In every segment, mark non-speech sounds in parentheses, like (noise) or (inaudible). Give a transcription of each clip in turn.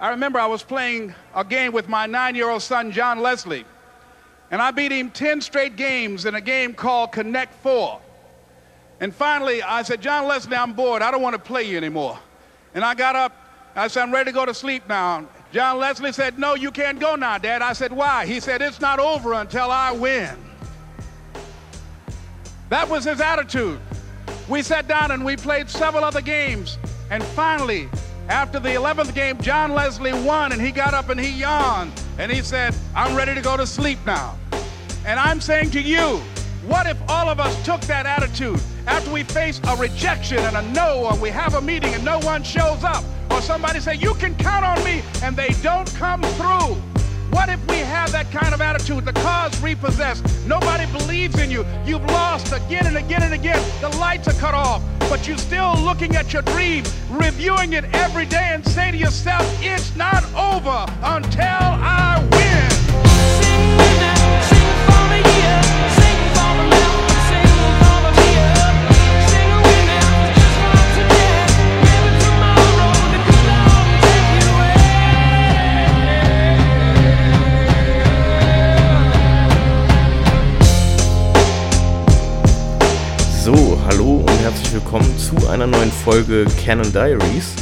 I remember I was playing a game with my nine year old son, John Leslie, and I beat him 10 straight games in a game called Connect Four. And finally, I said, John Leslie, I'm bored. I don't want to play you anymore. And I got up. I said, I'm ready to go to sleep now. John Leslie said, No, you can't go now, Dad. I said, Why? He said, It's not over until I win. That was his attitude. We sat down and we played several other games. And finally, after the 11th game, John Leslie won and he got up and he yawned and he said, I'm ready to go to sleep now. And I'm saying to you, what if all of us took that attitude after we face a rejection and a no, or we have a meeting and no one shows up, or somebody say, You can count on me, and they don't come through? What if we have that kind of attitude? The car's repossessed. Nobody believes in you. You've lost again and again and again. The lights are cut off, but you're still looking at your dream, reviewing it every day, and say to yourself, It's not over until I win. So, hallo und herzlich willkommen zu einer neuen Folge Canon Diaries.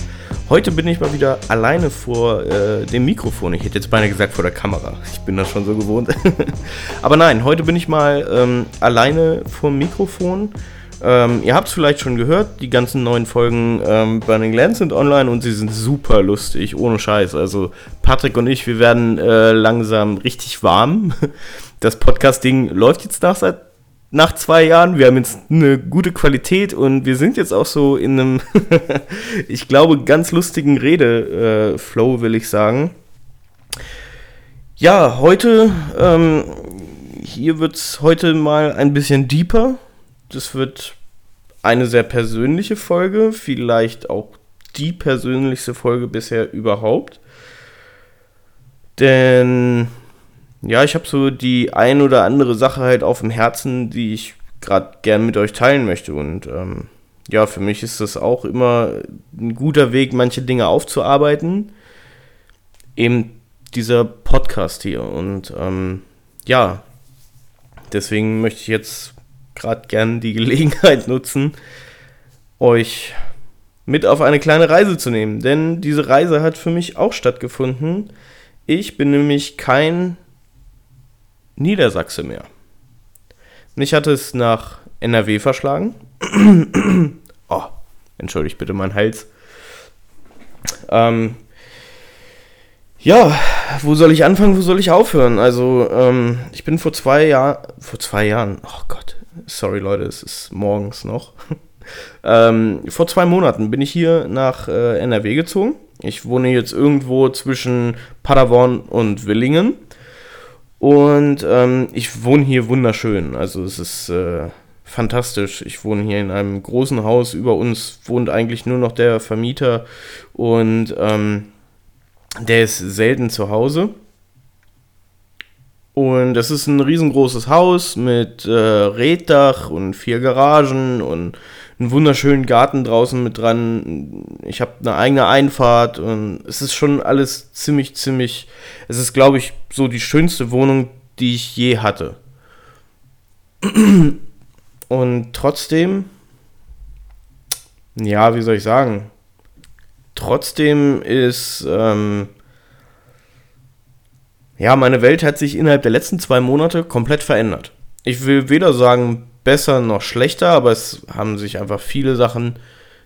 Heute bin ich mal wieder alleine vor äh, dem Mikrofon. Ich hätte jetzt beinahe gesagt vor der Kamera. Ich bin das schon so gewohnt. (laughs) Aber nein, heute bin ich mal ähm, alleine vor dem Mikrofon. Ähm, ihr habt es vielleicht schon gehört, die ganzen neuen Folgen ähm, Burning Land sind online und sie sind super lustig, ohne Scheiß. Also Patrick und ich, wir werden äh, langsam richtig warm. (laughs) Das Podcast-Ding läuft jetzt nach seit nach zwei Jahren. Wir haben jetzt eine gute Qualität und wir sind jetzt auch so in einem, (laughs) ich glaube, ganz lustigen Rede-Flow, will ich sagen. Ja, heute, ähm, hier wird es heute mal ein bisschen deeper. Das wird eine sehr persönliche Folge, vielleicht auch die persönlichste Folge bisher überhaupt. Denn ja, ich habe so die ein oder andere Sache halt auf dem Herzen, die ich gerade gern mit euch teilen möchte. Und ähm, ja, für mich ist das auch immer ein guter Weg, manche Dinge aufzuarbeiten. Eben dieser Podcast hier. Und ähm, ja, deswegen möchte ich jetzt gerade gern die (laughs) Gelegenheit nutzen, euch mit auf eine kleine Reise zu nehmen. Denn diese Reise hat für mich auch stattgefunden. Ich bin nämlich kein Niedersachse mehr. Mich hat es nach NRW verschlagen. (clears throat) oh, entschuldigt bitte meinen Hals. Ähm, ja, wo soll ich anfangen, wo soll ich aufhören? Also, ähm, ich bin vor zwei Jahren, vor zwei Jahren, oh Gott, sorry Leute, es ist morgens noch. (laughs) ähm, vor zwei Monaten bin ich hier nach äh, NRW gezogen. Ich wohne jetzt irgendwo zwischen Paderborn und Willingen. Und ähm, ich wohne hier wunderschön. Also es ist äh, fantastisch. Ich wohne hier in einem großen Haus. Über uns wohnt eigentlich nur noch der Vermieter und ähm, der ist selten zu Hause. Und das ist ein riesengroßes Haus mit äh, Reddach und vier Garagen und einen wunderschönen Garten draußen mit dran. Ich habe eine eigene Einfahrt und es ist schon alles ziemlich, ziemlich. Es ist, glaube ich, so die schönste Wohnung, die ich je hatte. (clears throat) Und trotzdem, ja, wie soll ich sagen? Trotzdem ist ähm, ja, meine Welt hat sich innerhalb der letzten zwei Monate komplett verändert. Ich will weder sagen besser noch schlechter, aber es haben sich einfach viele Sachen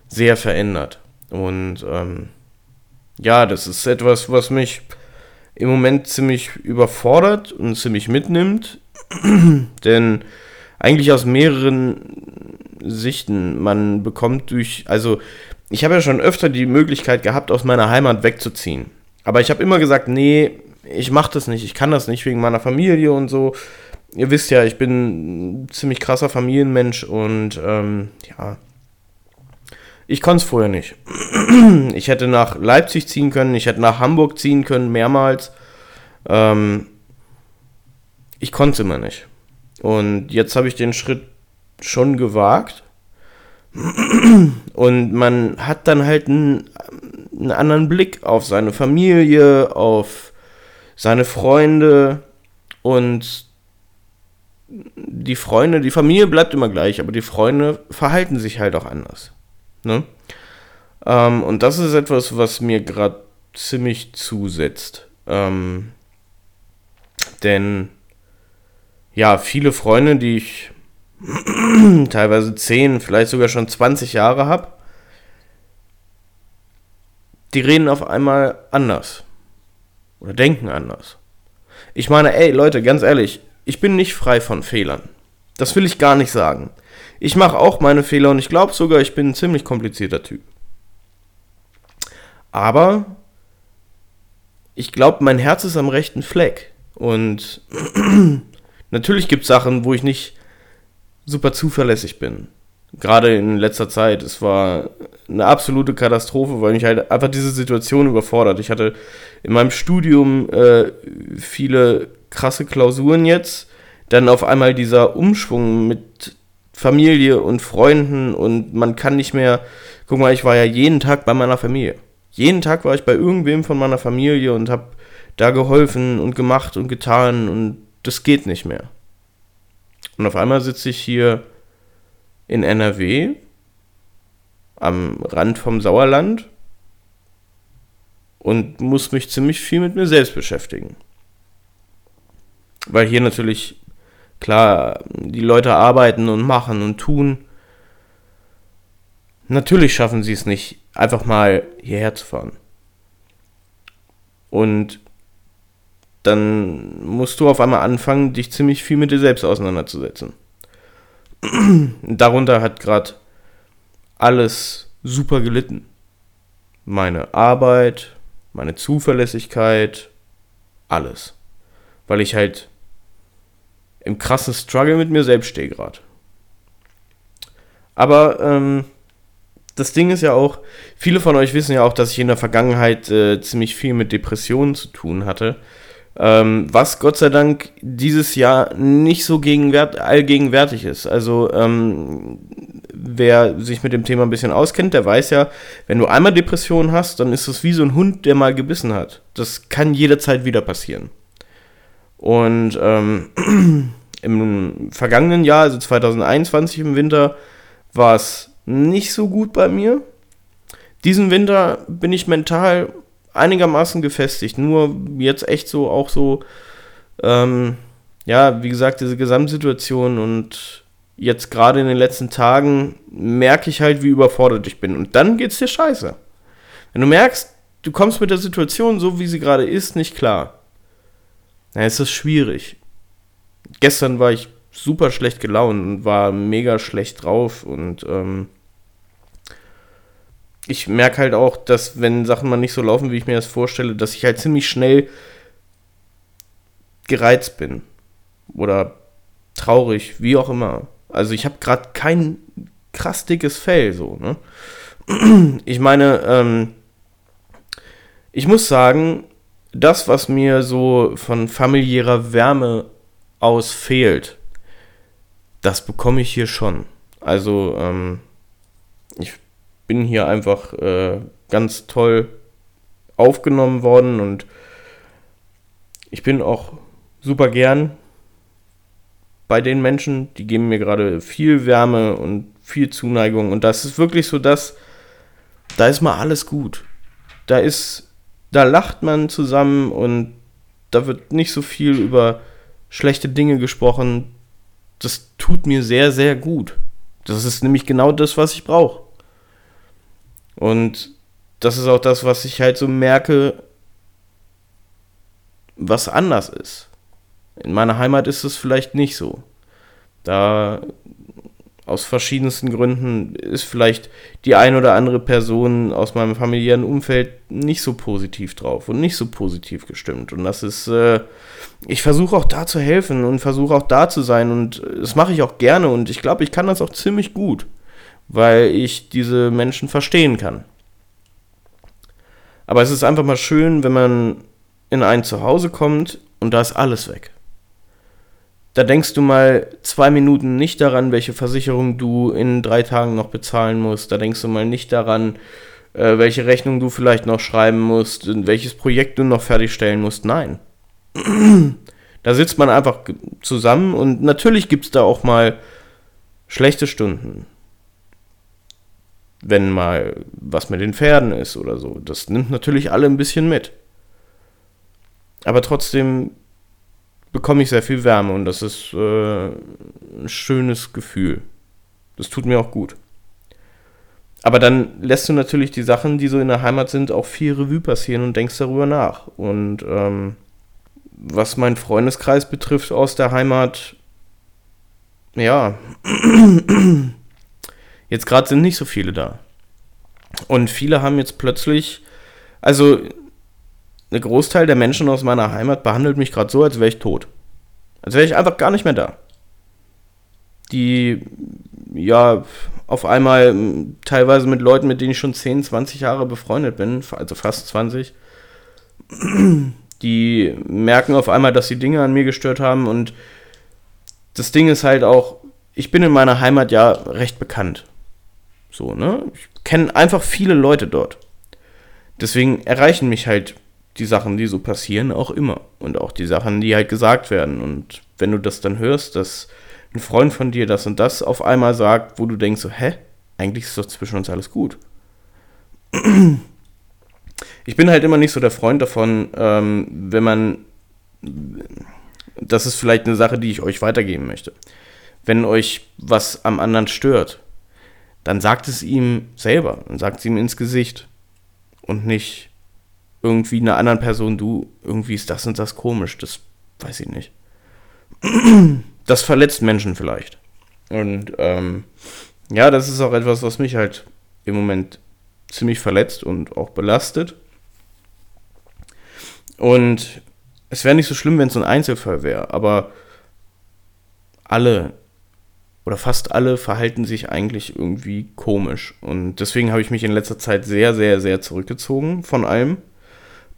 sehr verändert. Und ähm, ja, das ist etwas, was mich im Moment ziemlich überfordert und ziemlich mitnimmt. (clears throat) Denn eigentlich aus mehreren Sichten. Man bekommt durch, also ich habe ja schon öfter die Möglichkeit gehabt, aus meiner Heimat wegzuziehen. Aber ich habe immer gesagt, nee, ich mache das nicht, ich kann das nicht wegen meiner Familie und so. Ihr wisst ja, ich bin ein ziemlich krasser Familienmensch und ähm, ja, ich konnte es vorher nicht. (clears throat) Ich hätte nach Leipzig ziehen können, ich hätte nach Hamburg ziehen können, mehrmals. Ähm, ich konnte es immer nicht. Und jetzt habe ich den Schritt schon gewagt. Und man hat dann halt ein, einen anderen Blick auf seine Familie, auf seine Freunde und die Freunde, die Familie bleibt immer gleich, aber die Freunde verhalten sich halt auch anders. Ne? Ähm, und das ist etwas, was mir gerade ziemlich zusetzt. Ähm, denn ja, viele Freunde, die ich (clears throat) teilweise 10, vielleicht sogar schon 20 Jahre habe, die reden auf einmal anders. Oder denken anders. Ich meine, ey, Leute, ganz ehrlich, ich bin nicht frei von Fehlern. Das will ich gar nicht sagen. Ich mache auch meine Fehler und ich glaube sogar, ich bin ein ziemlich komplizierter Typ. Aber ich glaube, mein Herz ist am rechten Fleck. Und (clears throat) natürlich gibt es Sachen, wo ich nicht super zuverlässig bin. Gerade in letzter Zeit. Es war eine absolute Katastrophe, weil mich halt einfach diese Situation überfordert. Ich hatte in meinem Studium äh, viele krasse Klausuren jetzt. Dann auf einmal dieser Umschwung mit Familie und Freunden und man kann nicht mehr. Guck mal, ich war ja jeden Tag bei meiner Familie. Jeden Tag war ich bei irgendwem von meiner Familie und habe da geholfen und gemacht und getan und das geht nicht mehr. Und auf einmal sitze ich hier in NRW am Rand vom Sauerland und muss mich ziemlich viel mit mir selbst beschäftigen. Weil hier natürlich, klar, die Leute arbeiten und machen und tun. Natürlich schaffen sie es nicht, einfach mal hierher zu fahren. Und dann musst du auf einmal anfangen, dich ziemlich viel mit dir selbst auseinanderzusetzen. (clears throat) Darunter hat gerade alles super gelitten. Meine Arbeit, meine Zuverlässigkeit, alles. Weil ich halt im krassen Struggle mit mir selbst stehe gerade. Aber ähm, das Ding ist ja auch, viele von euch wissen ja auch, dass ich in der Vergangenheit äh, ziemlich viel mit Depressionen zu tun hatte. Ähm, was Gott sei Dank dieses Jahr nicht so gegenwärt allgegenwärtig ist. Also ähm, wer sich mit dem Thema ein bisschen auskennt, der weiß ja, wenn du einmal Depressionen hast, dann ist es wie so ein Hund, der mal gebissen hat. Das kann jederzeit wieder passieren. Und ähm, (clears throat) im vergangenen Jahr, also 2021 im Winter, war es nicht so gut bei mir. Diesen Winter bin ich mental einigermaßen gefestigt. Nur jetzt echt so auch so, ähm, ja, wie gesagt, diese Gesamtsituation und jetzt gerade in den letzten Tagen merke ich halt, wie überfordert ich bin. Und dann geht's dir scheiße. Wenn du merkst, du kommst mit der Situation, so wie sie gerade ist, nicht klar na, ist das schwierig. Gestern war ich super schlecht gelaunt und war mega schlecht drauf und ähm, ich merke halt auch, dass wenn Sachen mal nicht so laufen, wie ich mir das vorstelle, dass ich halt ziemlich schnell gereizt bin oder traurig, wie auch immer. Also ich habe gerade kein krass dickes Fell so. Ne? (clears throat) Ich meine, ähm, ich muss sagen, das, was mir so von familiärer Wärme aus fehlt, das bekomme ich hier schon. Also, ähm, ich bin hier einfach äh, ganz toll aufgenommen worden und ich bin auch super gern bei den Menschen, die geben mir gerade viel Wärme und viel Zuneigung und das ist wirklich so das, da ist mal alles gut. Da ist da lacht man zusammen und da wird nicht so viel über schlechte Dinge gesprochen. Das tut mir sehr, sehr gut. Das ist nämlich genau das, was ich brauche. Und das ist auch das, was ich halt so merke, was anders ist. In meiner Heimat ist es vielleicht nicht so. Da aus verschiedensten Gründen ist vielleicht die ein oder andere Person aus meinem familiären Umfeld nicht so positiv drauf und nicht so positiv gestimmt. Und das ist, äh, ich versuche auch da zu helfen und versuche auch da zu sein und das mache ich auch gerne und ich glaube, ich kann das auch ziemlich gut, weil ich diese Menschen verstehen kann. Aber es ist einfach mal schön, wenn man in ein Zuhause kommt und da ist alles weg. Da denkst du mal zwei Minuten nicht daran, welche Versicherung du in drei Tagen noch bezahlen musst. Da denkst du mal nicht daran, äh, welche Rechnung du vielleicht noch schreiben musst, welches Projekt du noch fertigstellen musst. Nein. da sitzt man einfach zusammen und natürlich gibt es da auch mal schlechte Stunden. Wenn mal was mit den Pferden ist oder so. Das nimmt natürlich alle ein bisschen mit. Aber trotzdem bekomme ich sehr viel Wärme und das ist äh, ein schönes Gefühl. Das tut mir auch gut. Aber dann lässt du natürlich die Sachen, die so in der Heimat sind, auch viel Revue passieren und denkst darüber nach. Und ähm, was meinen Freundeskreis betrifft aus der Heimat, ja, jetzt gerade sind nicht so viele da. Und viele haben jetzt plötzlich, also ein Großteil der Menschen aus meiner Heimat behandelt mich gerade so, als wäre ich tot. Als wäre ich einfach gar nicht mehr da. Die, ja, auf einmal teilweise mit Leuten, mit denen ich schon 10, 20 Jahre befreundet bin, also fast 20, (clears throat) die merken auf einmal, dass die Dinge an mir gestört haben und das Ding ist halt auch, ich bin in meiner Heimat ja recht bekannt. So, ne? Ich kenne einfach viele Leute dort. Deswegen erreichen mich halt die Sachen, die so passieren, auch immer. Und auch die Sachen, die halt gesagt werden. Und wenn du das dann hörst, dass ein Freund von dir das und das auf einmal sagt, wo du denkst so, hä? Eigentlich ist doch zwischen uns alles gut. (clears throat) Ich bin halt immer nicht so der Freund davon, ähm, wenn man. Das ist vielleicht eine Sache, die ich euch weitergeben möchte. Wenn euch was am anderen stört, dann sagt es ihm selber, dann sagt es ihm ins Gesicht. Und nicht, irgendwie einer anderen Person, du, irgendwie ist das und das komisch, das weiß ich nicht. (clears throat) Das verletzt Menschen vielleicht. Und ähm, ja, das ist auch etwas, was mich halt im Moment ziemlich verletzt und auch belastet. Und es wäre nicht so schlimm, wenn es ein Einzelfall wäre, aber alle oder fast alle verhalten sich eigentlich irgendwie komisch. Und deswegen habe ich mich in letzter Zeit sehr, sehr, sehr zurückgezogen von allem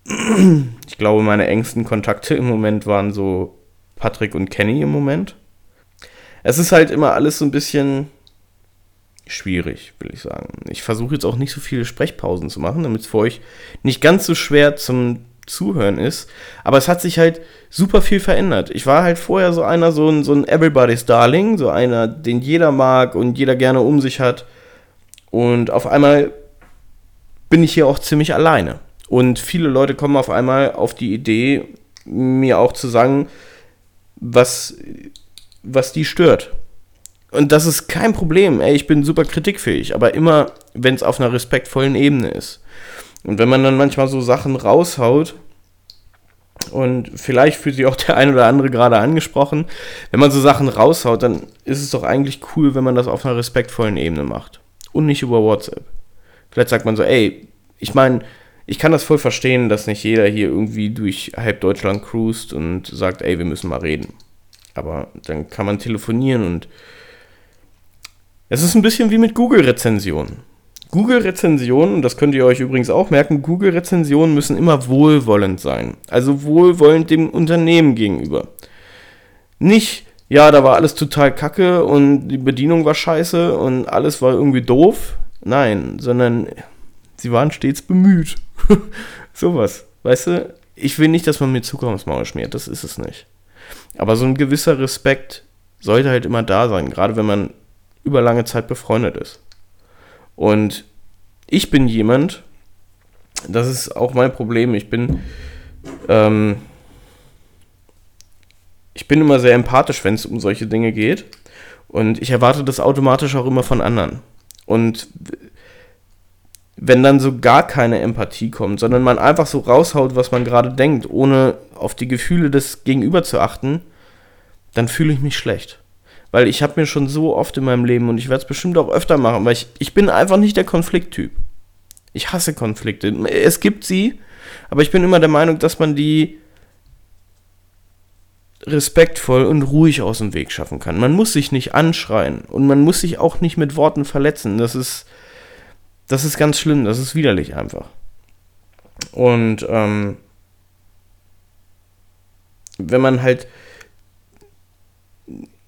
(clears throat) ich glaube, meine engsten Kontakte im Moment waren so Patrick und Kenny im Moment. Es ist halt immer alles so ein bisschen schwierig, will ich sagen. Ich versuche jetzt auch nicht so viele Sprechpausen zu machen, damit es für euch nicht ganz so schwer zum Zuhören ist. Aber es hat sich halt super viel verändert. Ich war halt vorher so einer, so ein, so ein Everybody's Darling, so einer, den jeder mag und jeder gerne um sich hat. Und auf einmal bin ich hier auch ziemlich alleine. Und viele Leute kommen auf einmal auf die Idee, mir auch zu sagen, was, was die stört. Und das ist kein Problem. Ey, ich bin super kritikfähig, aber immer, wenn es auf einer respektvollen Ebene ist. Und wenn man dann manchmal so Sachen raushaut, und vielleicht fühlt sich auch der ein oder andere gerade angesprochen, wenn man so Sachen raushaut, dann ist es doch eigentlich cool, wenn man das auf einer respektvollen Ebene macht. Und nicht über WhatsApp. Vielleicht sagt man so, ey, ich meine, ich kann das voll verstehen, dass nicht jeder hier irgendwie durch halb Deutschland cruist und sagt, ey, wir müssen mal reden. Aber dann kann man telefonieren und es ist ein bisschen wie mit Google-Rezensionen. Google-Rezensionen, das könnt ihr euch übrigens auch merken, Google-Rezensionen müssen immer wohlwollend sein. Also wohlwollend dem Unternehmen gegenüber. Nicht, ja, da war alles total kacke und die Bedienung war scheiße und alles war irgendwie doof. Nein, sondern sie waren stets bemüht. (laughs) Sowas, weißt du? Ich will nicht, dass man mir Zucker ums Maul schmiert, das ist es nicht. Aber so ein gewisser Respekt sollte halt immer da sein, gerade wenn man über lange Zeit befreundet ist. Und ich bin jemand, das ist auch mein Problem, ich bin, ähm, ich bin immer sehr empathisch, wenn es um solche Dinge geht. Und ich erwarte das automatisch auch immer von anderen. Und wenn dann so gar keine Empathie kommt, sondern man einfach so raushaut, was man gerade denkt, ohne auf die Gefühle des Gegenüber zu achten, dann fühle ich mich schlecht. Weil ich habe mir schon so oft in meinem Leben und ich werde es bestimmt auch öfter machen, weil ich, ich bin einfach nicht der Konflikttyp. Ich hasse Konflikte. Es gibt sie, aber ich bin immer der Meinung, dass man die respektvoll und ruhig aus dem Weg schaffen kann. Man muss sich nicht anschreien und man muss sich auch nicht mit Worten verletzen. Das ist, das ist ganz schlimm, das ist widerlich einfach. Und ähm, wenn man halt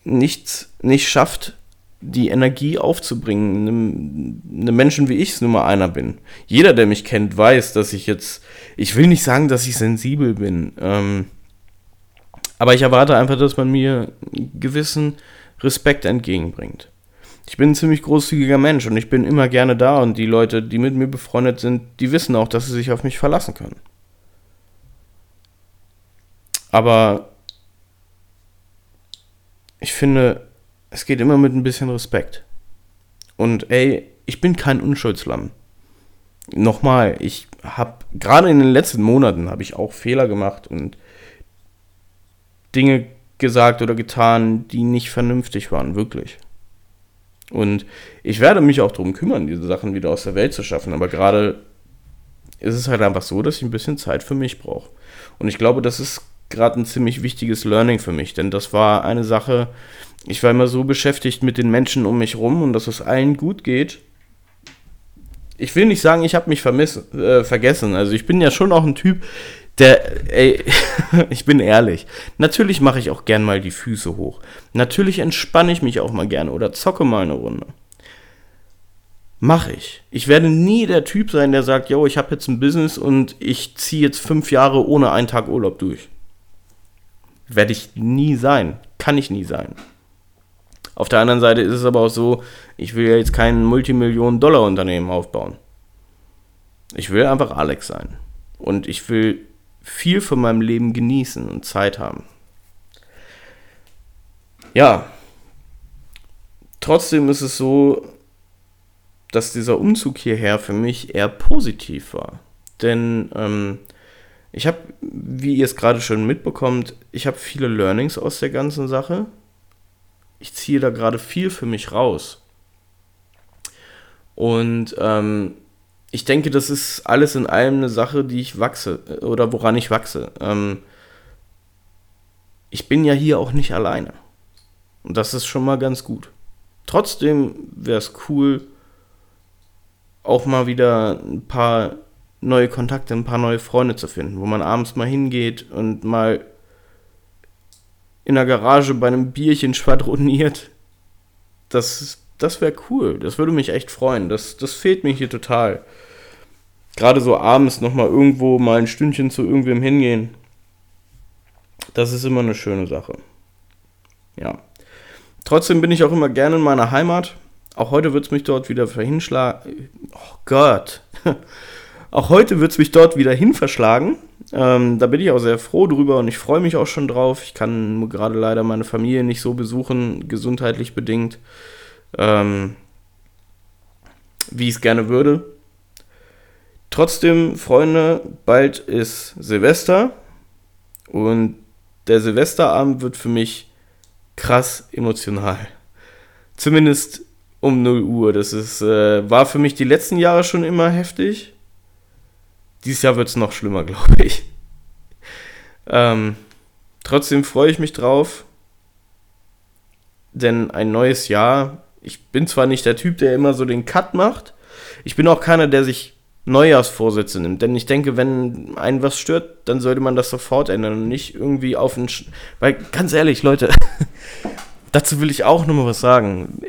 nichts nicht schafft, die Energie aufzubringen, einem, Menschen wie ich es nun mal einer bin. Jeder, der mich kennt, weiß, dass ich jetzt, ich will nicht sagen, dass ich sensibel bin, ähm, aber ich erwarte einfach, dass man mir gewissen Respekt entgegenbringt. Ich bin ein ziemlich großzügiger Mensch und ich bin immer gerne da und die Leute, die mit mir befreundet sind, die wissen auch, dass sie sich auf mich verlassen können. Aber ich finde, es geht immer mit ein bisschen Respekt. Und ey, ich bin kein Unschuldslamm. Nochmal, ich habe gerade in den letzten Monaten habe ich auch Fehler gemacht und Dinge gesagt oder getan, die nicht vernünftig waren, wirklich. Und ich werde mich auch darum kümmern, diese Sachen wieder aus der Welt zu schaffen. Aber gerade ist es halt einfach so, dass ich ein bisschen Zeit für mich brauche. Und ich glaube, das ist gerade ein ziemlich wichtiges Learning für mich, denn das war eine Sache, ich war immer so beschäftigt mit den Menschen um mich rum und dass es allen gut geht. Ich will nicht sagen, ich habe mich vermiss, äh, vergessen. Also ich bin ja schon auch ein Typ, der, ey, (laughs) ich bin ehrlich. Natürlich mache ich auch gern mal die Füße hoch. Natürlich entspanne ich mich auch mal gerne oder zocke mal eine Runde. Mache ich. Ich werde nie der Typ sein, der sagt, yo, ich habe jetzt ein Business und ich ziehe jetzt fünf Jahre ohne einen Tag Urlaub durch. Werde ich nie sein. Kann ich nie sein. Auf der anderen Seite ist es aber auch so, ich will ja jetzt kein Multimillionen-Dollar-Unternehmen aufbauen. Ich will einfach Alex sein. Und ich will viel von meinem Leben genießen und Zeit haben. Ja, trotzdem ist es so, dass dieser Umzug hierher für mich eher positiv war. Denn ähm, ich habe, wie ihr es gerade schon mitbekommt, ich habe viele Learnings aus der ganzen Sache. Ich ziehe da gerade viel für mich raus. Und ähm, ich denke, das ist alles in allem eine Sache, die ich wachse äh, oder woran ich wachse. Ähm, ich bin ja hier auch nicht alleine. Und das ist schon mal ganz gut. Trotzdem wäre es cool, auch mal wieder ein paar neue Kontakte, ein paar neue Freunde zu finden, wo man abends mal hingeht und mal in der Garage bei einem Bierchen schwadroniert. Das, das wäre cool. Das würde mich echt freuen. Das, das fehlt mir hier total. Gerade so abends nochmal irgendwo mal ein Stündchen zu irgendwem hingehen. Das ist immer eine schöne Sache. Ja. Trotzdem bin ich auch immer gerne in meiner Heimat. Auch heute wird es mich dort wieder verhinschlagen. Oh Gott. (laughs) Auch heute wird es mich dort wieder hin verschlagen. Ähm, da bin ich auch sehr froh drüber und ich freue mich auch schon drauf. Ich kann gerade leider meine Familie nicht so besuchen, gesundheitlich bedingt, ähm, wie ich es gerne würde. Trotzdem, Freunde, bald ist Silvester und der Silvesterabend wird für mich krass emotional. Zumindest um 0 Uhr. Das ist, äh, war für mich die letzten Jahre schon immer heftig. Dieses Jahr wird es noch schlimmer, (laughs) glaube ich. Ähm, trotzdem freue ich mich drauf, denn ein neues Jahr, ich bin zwar nicht der Typ, der immer so den Cut macht, ich bin auch keiner, der sich Neujahrsvorsätze nimmt, denn ich denke, wenn einen was stört, dann sollte man das sofort ändern und nicht irgendwie auf einen... Sch Weil, ganz ehrlich, Leute, (laughs) dazu will ich auch nur mal was sagen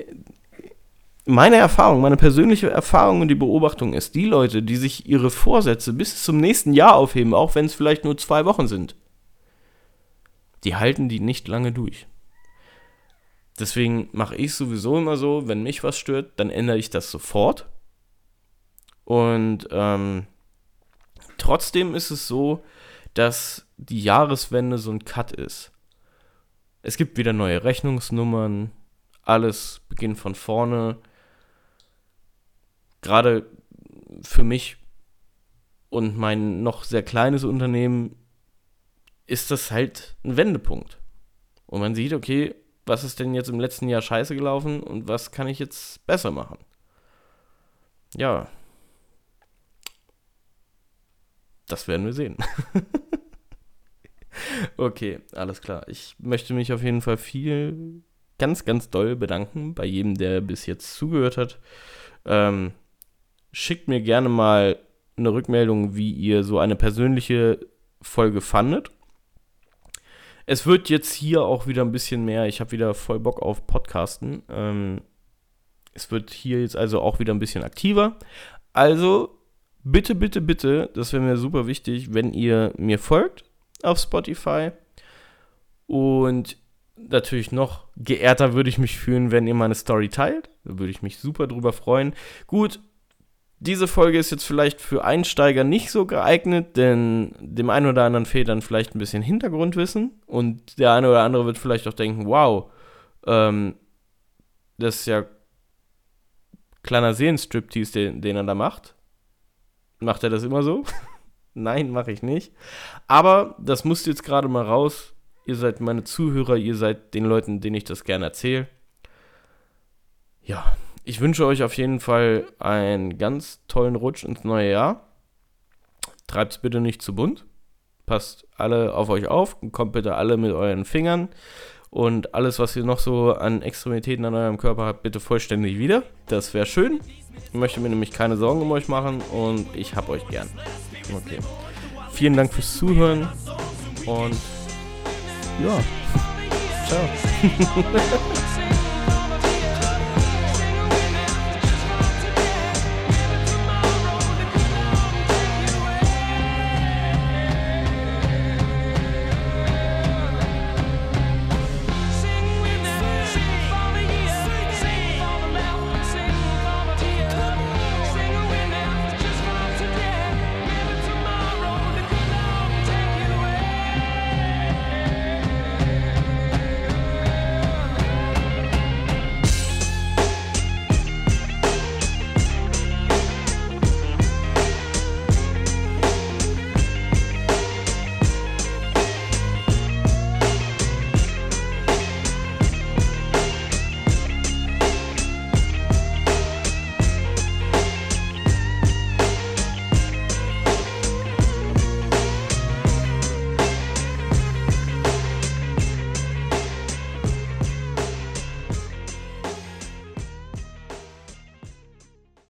meine Erfahrung, meine persönliche Erfahrung und die Beobachtung ist, die Leute, die sich ihre Vorsätze bis zum nächsten Jahr aufheben, auch wenn es vielleicht nur zwei Wochen sind, die halten die nicht lange durch. Deswegen mache ich sowieso immer so, wenn mich was stört, dann ändere ich das sofort. Und ähm, trotzdem ist es so, dass die Jahreswende so ein Cut ist. Es gibt wieder neue Rechnungsnummern, alles beginnt von vorne gerade für mich und mein noch sehr kleines Unternehmen ist das halt ein Wendepunkt. Und man sieht, okay, was ist denn jetzt im letzten Jahr scheiße gelaufen und was kann ich jetzt besser machen? Ja. Das werden wir sehen. (laughs) okay, alles klar. Ich möchte mich auf jeden Fall viel, ganz, ganz doll bedanken bei jedem, der bis jetzt zugehört hat. Ähm, schickt mir gerne mal eine Rückmeldung, wie ihr so eine persönliche Folge fandet. Es wird jetzt hier auch wieder ein bisschen mehr. Ich habe wieder voll Bock auf Podcasten. Ähm, Es wird hier jetzt also auch wieder ein bisschen aktiver. Also bitte, bitte, bitte, das wäre mir super wichtig, wenn ihr mir folgt auf Spotify. Und natürlich noch geehrter würde ich mich fühlen, wenn ihr meine Story teilt. Da würde ich mich super drüber freuen. Gut, diese Folge ist jetzt vielleicht für Einsteiger nicht so geeignet, denn dem einen oder anderen fehlt dann vielleicht ein bisschen Hintergrundwissen und der eine oder andere wird vielleicht auch denken, wow, ähm, das ist ja kleiner Seelenstriptease, den, den er da macht. Macht er das immer so? (laughs) Nein, mache ich nicht. Aber das musst jetzt gerade mal raus. Ihr seid meine Zuhörer, ihr seid den Leuten, denen ich das gerne erzähle. Ja, ich wünsche euch auf jeden Fall einen ganz tollen Rutsch ins neue Jahr. Treibt es bitte nicht zu bunt. Passt alle auf euch auf. Kommt bitte alle mit euren Fingern. Und alles, was ihr noch so an Extremitäten an eurem Körper habt, bitte vollständig wieder. Das wäre schön. Ich möchte mir nämlich keine Sorgen um euch machen und ich hab euch gern. Okay. Vielen Dank fürs Zuhören und ja. Ciao. (laughs)